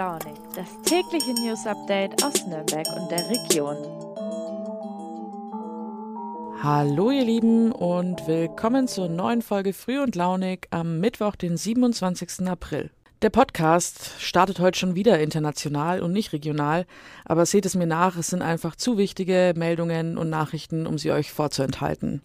Launig, das tägliche News Update aus Nürnberg und der Region. Hallo ihr Lieben und willkommen zur neuen Folge Früh und Launig am Mittwoch, den 27. April. Der Podcast startet heute schon wieder international und nicht regional, aber seht es mir nach, es sind einfach zu wichtige Meldungen und Nachrichten, um sie euch vorzuenthalten.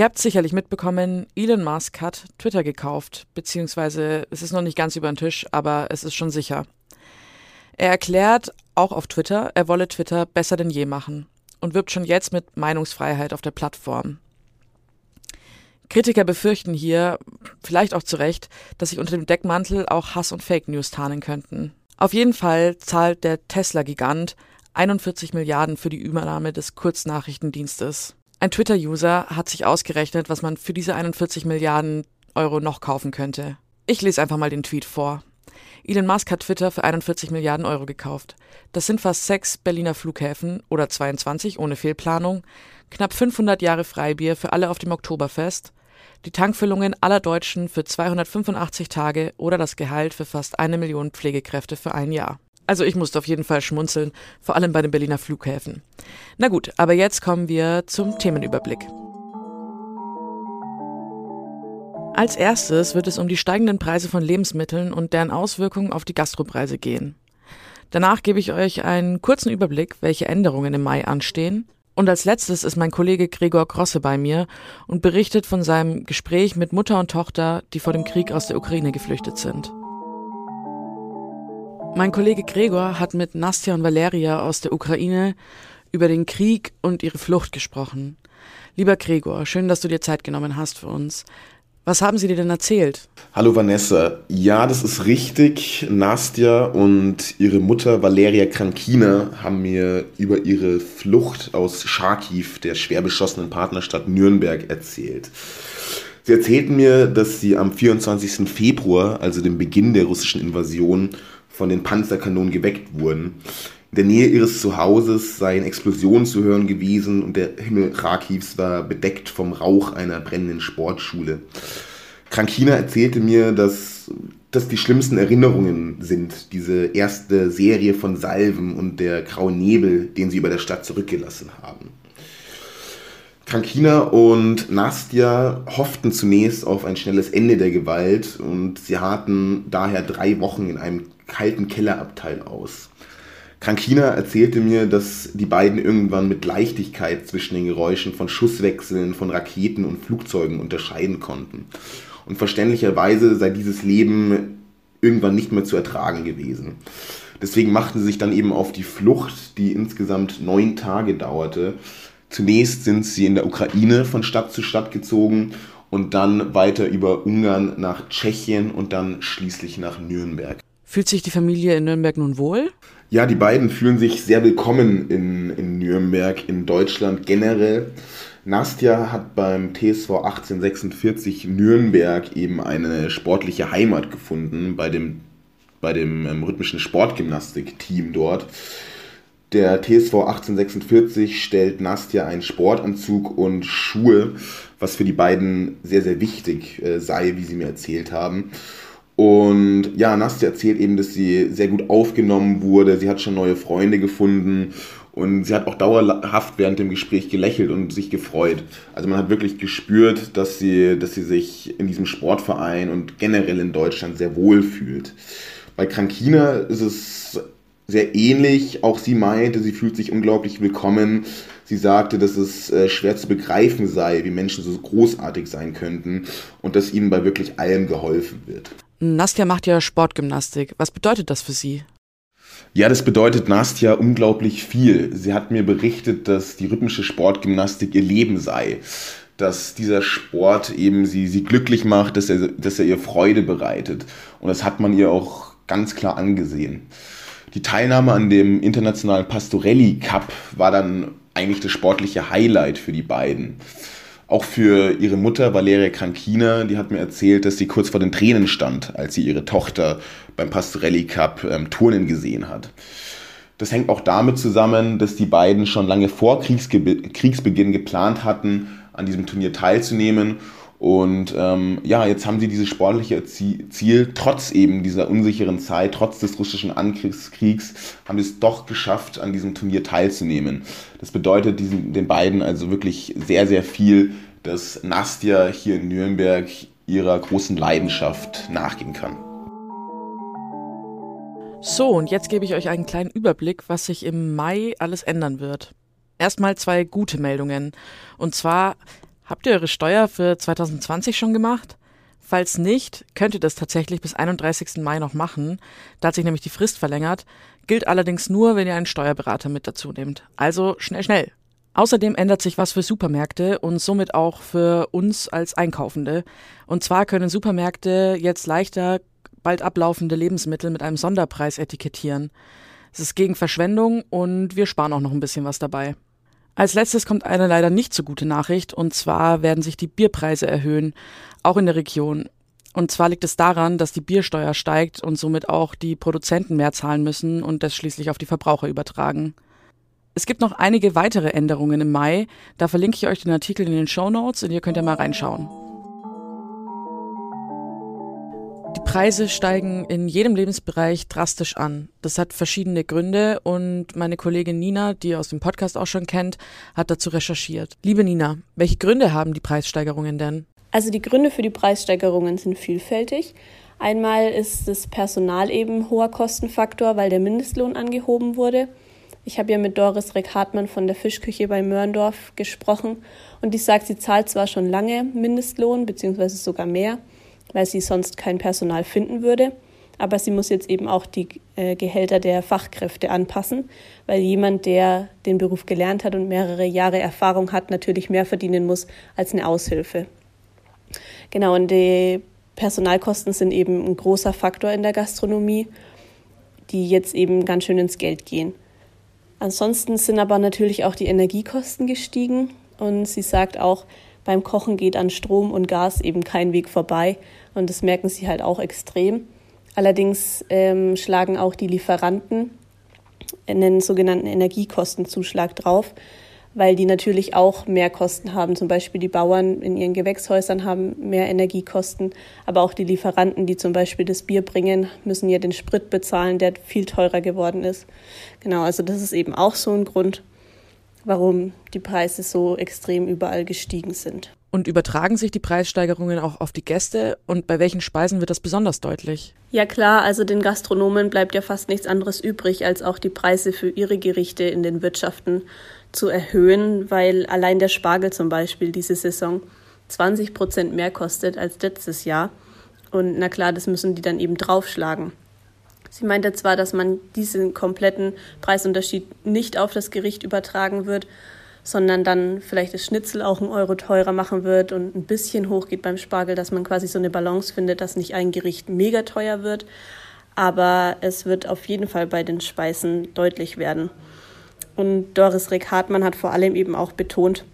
Ihr habt sicherlich mitbekommen, Elon Musk hat Twitter gekauft, beziehungsweise es ist noch nicht ganz über den Tisch, aber es ist schon sicher. Er erklärt auch auf Twitter, er wolle Twitter besser denn je machen und wirbt schon jetzt mit Meinungsfreiheit auf der Plattform. Kritiker befürchten hier, vielleicht auch zu Recht, dass sich unter dem Deckmantel auch Hass und Fake News tarnen könnten. Auf jeden Fall zahlt der Tesla-Gigant 41 Milliarden für die Übernahme des Kurznachrichtendienstes. Ein Twitter-User hat sich ausgerechnet, was man für diese 41 Milliarden Euro noch kaufen könnte. Ich lese einfach mal den Tweet vor. Elon Musk hat Twitter für 41 Milliarden Euro gekauft. Das sind fast sechs Berliner Flughäfen oder 22 ohne Fehlplanung, knapp 500 Jahre Freibier für alle auf dem Oktoberfest, die Tankfüllungen aller Deutschen für 285 Tage oder das Gehalt für fast eine Million Pflegekräfte für ein Jahr. Also ich musste auf jeden Fall schmunzeln, vor allem bei den Berliner Flughäfen. Na gut, aber jetzt kommen wir zum Themenüberblick. Als erstes wird es um die steigenden Preise von Lebensmitteln und deren Auswirkungen auf die Gastropreise gehen. Danach gebe ich euch einen kurzen Überblick, welche Änderungen im Mai anstehen. Und als letztes ist mein Kollege Gregor Grosse bei mir und berichtet von seinem Gespräch mit Mutter und Tochter, die vor dem Krieg aus der Ukraine geflüchtet sind. Mein Kollege Gregor hat mit Nastja und Valeria aus der Ukraine über den Krieg und ihre Flucht gesprochen. Lieber Gregor, schön, dass du dir Zeit genommen hast für uns. Was haben sie dir denn erzählt? Hallo Vanessa. Ja, das ist richtig. Nastja und ihre Mutter Valeria Krankina haben mir über ihre Flucht aus Charkiw, der schwer beschossenen Partnerstadt Nürnberg, erzählt. Sie erzählten mir, dass sie am 24. Februar, also dem Beginn der russischen Invasion, von den Panzerkanonen geweckt wurden. In der Nähe ihres Zuhauses seien Explosionen zu hören gewesen und der Himmel Rakivs war bedeckt vom Rauch einer brennenden Sportschule. Krankina erzählte mir, dass das die schlimmsten Erinnerungen sind, diese erste Serie von Salven und der graue Nebel, den sie über der Stadt zurückgelassen haben. Krankina und Nastja hofften zunächst auf ein schnelles Ende der Gewalt und sie harten daher drei Wochen in einem kalten Kellerabteil aus. Krankina erzählte mir, dass die beiden irgendwann mit Leichtigkeit zwischen den Geräuschen von Schusswechseln, von Raketen und Flugzeugen unterscheiden konnten. Und verständlicherweise sei dieses Leben irgendwann nicht mehr zu ertragen gewesen. Deswegen machten sie sich dann eben auf die Flucht, die insgesamt neun Tage dauerte. Zunächst sind sie in der Ukraine von Stadt zu Stadt gezogen und dann weiter über Ungarn nach Tschechien und dann schließlich nach Nürnberg. Fühlt sich die Familie in Nürnberg nun wohl? Ja, die beiden fühlen sich sehr willkommen in, in Nürnberg, in Deutschland generell. Nastja hat beim TSV 1846 Nürnberg eben eine sportliche Heimat gefunden, bei dem, bei dem ähm, rhythmischen Sportgymnastik-Team dort. Der TSV 1846 stellt Nastja einen Sportanzug und Schuhe, was für die beiden sehr, sehr wichtig äh, sei, wie sie mir erzählt haben. Und ja, Nastja erzählt eben, dass sie sehr gut aufgenommen wurde. Sie hat schon neue Freunde gefunden und sie hat auch dauerhaft während dem Gespräch gelächelt und sich gefreut. Also man hat wirklich gespürt, dass sie, dass sie sich in diesem Sportverein und generell in Deutschland sehr wohl fühlt. Bei Krankina ist es sehr ähnlich. Auch sie meinte, sie fühlt sich unglaublich willkommen. Sie sagte, dass es äh, schwer zu begreifen sei, wie Menschen so großartig sein könnten und dass ihnen bei wirklich allem geholfen wird. Nastja macht ja Sportgymnastik. Was bedeutet das für sie? Ja, das bedeutet Nastja unglaublich viel. Sie hat mir berichtet, dass die rhythmische Sportgymnastik ihr Leben sei. Dass dieser Sport eben sie, sie glücklich macht, dass er, dass er ihr Freude bereitet. Und das hat man ihr auch ganz klar angesehen. Die Teilnahme an dem internationalen Pastorelli Cup war dann eigentlich das sportliche Highlight für die beiden. Auch für ihre Mutter Valeria Krankina, die hat mir erzählt, dass sie kurz vor den Tränen stand, als sie ihre Tochter beim Pastorelli Cup ähm, Turnen gesehen hat. Das hängt auch damit zusammen, dass die beiden schon lange vor Kriegsge Kriegsbeginn geplant hatten, an diesem Turnier teilzunehmen Und ähm, ja, jetzt haben sie dieses sportliche Ziel, trotz eben dieser unsicheren Zeit, trotz des russischen Angriffskriegs, haben sie es doch geschafft, an diesem Turnier teilzunehmen. Das bedeutet diesen, den beiden also wirklich sehr, sehr viel, dass Nastja hier in Nürnberg ihrer großen Leidenschaft nachgehen kann. So, und jetzt gebe ich euch einen kleinen Überblick, was sich im Mai alles ändern wird. Erstmal zwei gute Meldungen. Und zwar Habt ihr eure Steuer für 2020 schon gemacht? Falls nicht, könnt ihr das tatsächlich bis 31. Mai noch machen. Da hat sich nämlich die Frist verlängert, gilt allerdings nur, wenn ihr einen Steuerberater mit dazu nehmt. Also schnell, schnell. Außerdem ändert sich was für Supermärkte und somit auch für uns als Einkaufende. Und zwar können Supermärkte jetzt leichter bald ablaufende Lebensmittel mit einem Sonderpreis etikettieren. Es ist gegen Verschwendung und wir sparen auch noch ein bisschen was dabei. Als letztes kommt eine leider nicht so gute Nachricht, und zwar werden sich die Bierpreise erhöhen, auch in der Region. Und zwar liegt es daran, dass die Biersteuer steigt und somit auch die Produzenten mehr zahlen müssen und das schließlich auf die Verbraucher übertragen. Es gibt noch einige weitere Änderungen im Mai, da verlinke ich euch den Artikel in den Show Notes und ihr könnt ja mal reinschauen. Preise steigen in jedem Lebensbereich drastisch an. Das hat verschiedene Gründe und meine Kollegin Nina, die ihr aus dem Podcast auch schon kennt, hat dazu recherchiert. Liebe Nina, welche Gründe haben die Preissteigerungen denn? Also die Gründe für die Preissteigerungen sind vielfältig. Einmal ist das Personal eben hoher Kostenfaktor, weil der Mindestlohn angehoben wurde. Ich habe ja mit Doris Reck-Hartmann von der Fischküche bei Mörndorf gesprochen und die sagt, sie zahlt zwar schon lange Mindestlohn, beziehungsweise sogar mehr, weil sie sonst kein Personal finden würde. Aber sie muss jetzt eben auch die äh, Gehälter der Fachkräfte anpassen, weil jemand, der den Beruf gelernt hat und mehrere Jahre Erfahrung hat, natürlich mehr verdienen muss als eine Aushilfe. Genau, und die Personalkosten sind eben ein großer Faktor in der Gastronomie, die jetzt eben ganz schön ins Geld gehen. Ansonsten sind aber natürlich auch die Energiekosten gestiegen und sie sagt auch, beim Kochen geht an Strom und Gas eben kein Weg vorbei und das merken sie halt auch extrem. Allerdings ähm, schlagen auch die Lieferanten einen sogenannten Energiekostenzuschlag drauf, weil die natürlich auch mehr Kosten haben. Zum Beispiel die Bauern in ihren Gewächshäusern haben mehr Energiekosten, aber auch die Lieferanten, die zum Beispiel das Bier bringen, müssen ja den Sprit bezahlen, der viel teurer geworden ist. Genau, also das ist eben auch so ein Grund, warum die Preise so extrem überall gestiegen sind. Und übertragen sich die Preissteigerungen auch auf die Gäste? Und bei welchen Speisen wird das besonders deutlich? Ja klar, also den Gastronomen bleibt ja fast nichts anderes übrig, als auch die Preise für ihre Gerichte in den Wirtschaften zu erhöhen, weil allein der Spargel zum Beispiel diese Saison 20 Prozent mehr kostet als letztes Jahr. Und na klar, das müssen die dann eben draufschlagen. Sie meinte zwar, dass man diesen kompletten Preisunterschied nicht auf das Gericht übertragen wird, sondern dann vielleicht das Schnitzel auch einen Euro teurer machen wird und ein bisschen hochgeht beim Spargel, dass man quasi so eine Balance findet, dass nicht ein Gericht mega teuer wird, aber es wird auf jeden Fall bei den Speisen deutlich werden. Und Doris Reck-Hartmann hat vor allem eben auch betont,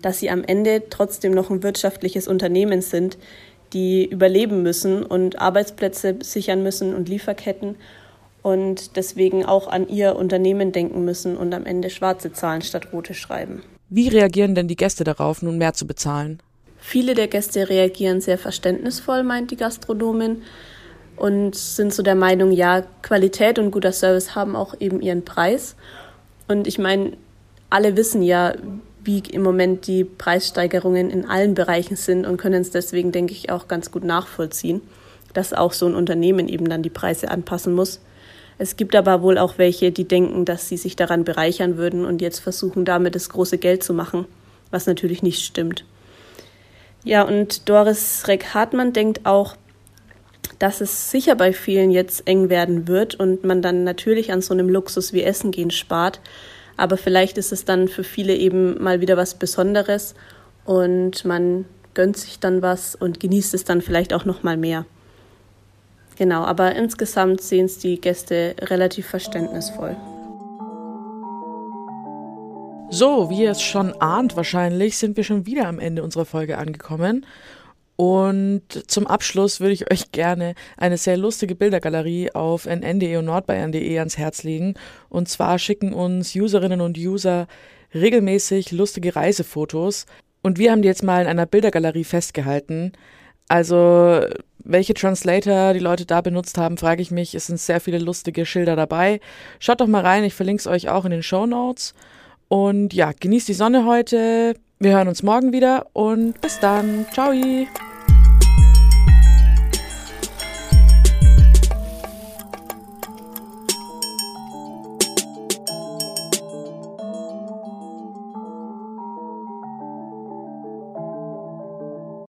dass sie am Ende trotzdem noch ein wirtschaftliches Unternehmen sind, die überleben müssen und Arbeitsplätze sichern müssen und Lieferketten und deswegen auch an ihr Unternehmen denken müssen und am Ende schwarze Zahlen statt rote schreiben. Wie reagieren denn die Gäste darauf, nun mehr zu bezahlen? Viele der Gäste reagieren sehr verständnisvoll, meint die Gastronomin, und sind so der Meinung, ja, Qualität und guter Service haben auch eben ihren Preis. Und ich meine, alle wissen ja, wie im Moment die Preissteigerungen in allen Bereichen sind und können es deswegen, denke ich, auch ganz gut nachvollziehen, dass auch so ein Unternehmen eben dann die Preise anpassen muss. Es gibt aber wohl auch welche, die denken, dass sie sich daran bereichern würden und jetzt versuchen, damit das große Geld zu machen, was natürlich nicht stimmt. Ja, und Doris Reck-Hartmann denkt auch, dass es sicher bei vielen jetzt eng werden wird und man dann natürlich an so einem Luxus wie Essen gehen spart. Aber vielleicht ist es dann für viele eben mal wieder was Besonderes und man gönnt sich dann was und genießt es dann vielleicht auch noch mal mehr. Genau, aber insgesamt sehen es die Gäste relativ verständnisvoll. So, wie ihr es schon ahnt wahrscheinlich, sind wir schon wieder am Ende unserer Folge angekommen. Und zum Abschluss würde ich euch gerne eine sehr lustige Bildergalerie auf nn.de und nordbayern.de ans Herz legen. Und zwar schicken uns Userinnen und User regelmäßig lustige Reisefotos Und wir haben die jetzt mal in einer Bildergalerie festgehalten. Also, welche Translator die Leute da benutzt haben, frage ich mich. Es sind sehr viele lustige Schilder dabei. Schaut doch mal rein, ich verlinke es euch auch in den Show Notes. Und ja, genießt die Sonne heute. Wir hören uns morgen wieder und bis dann. Ciao.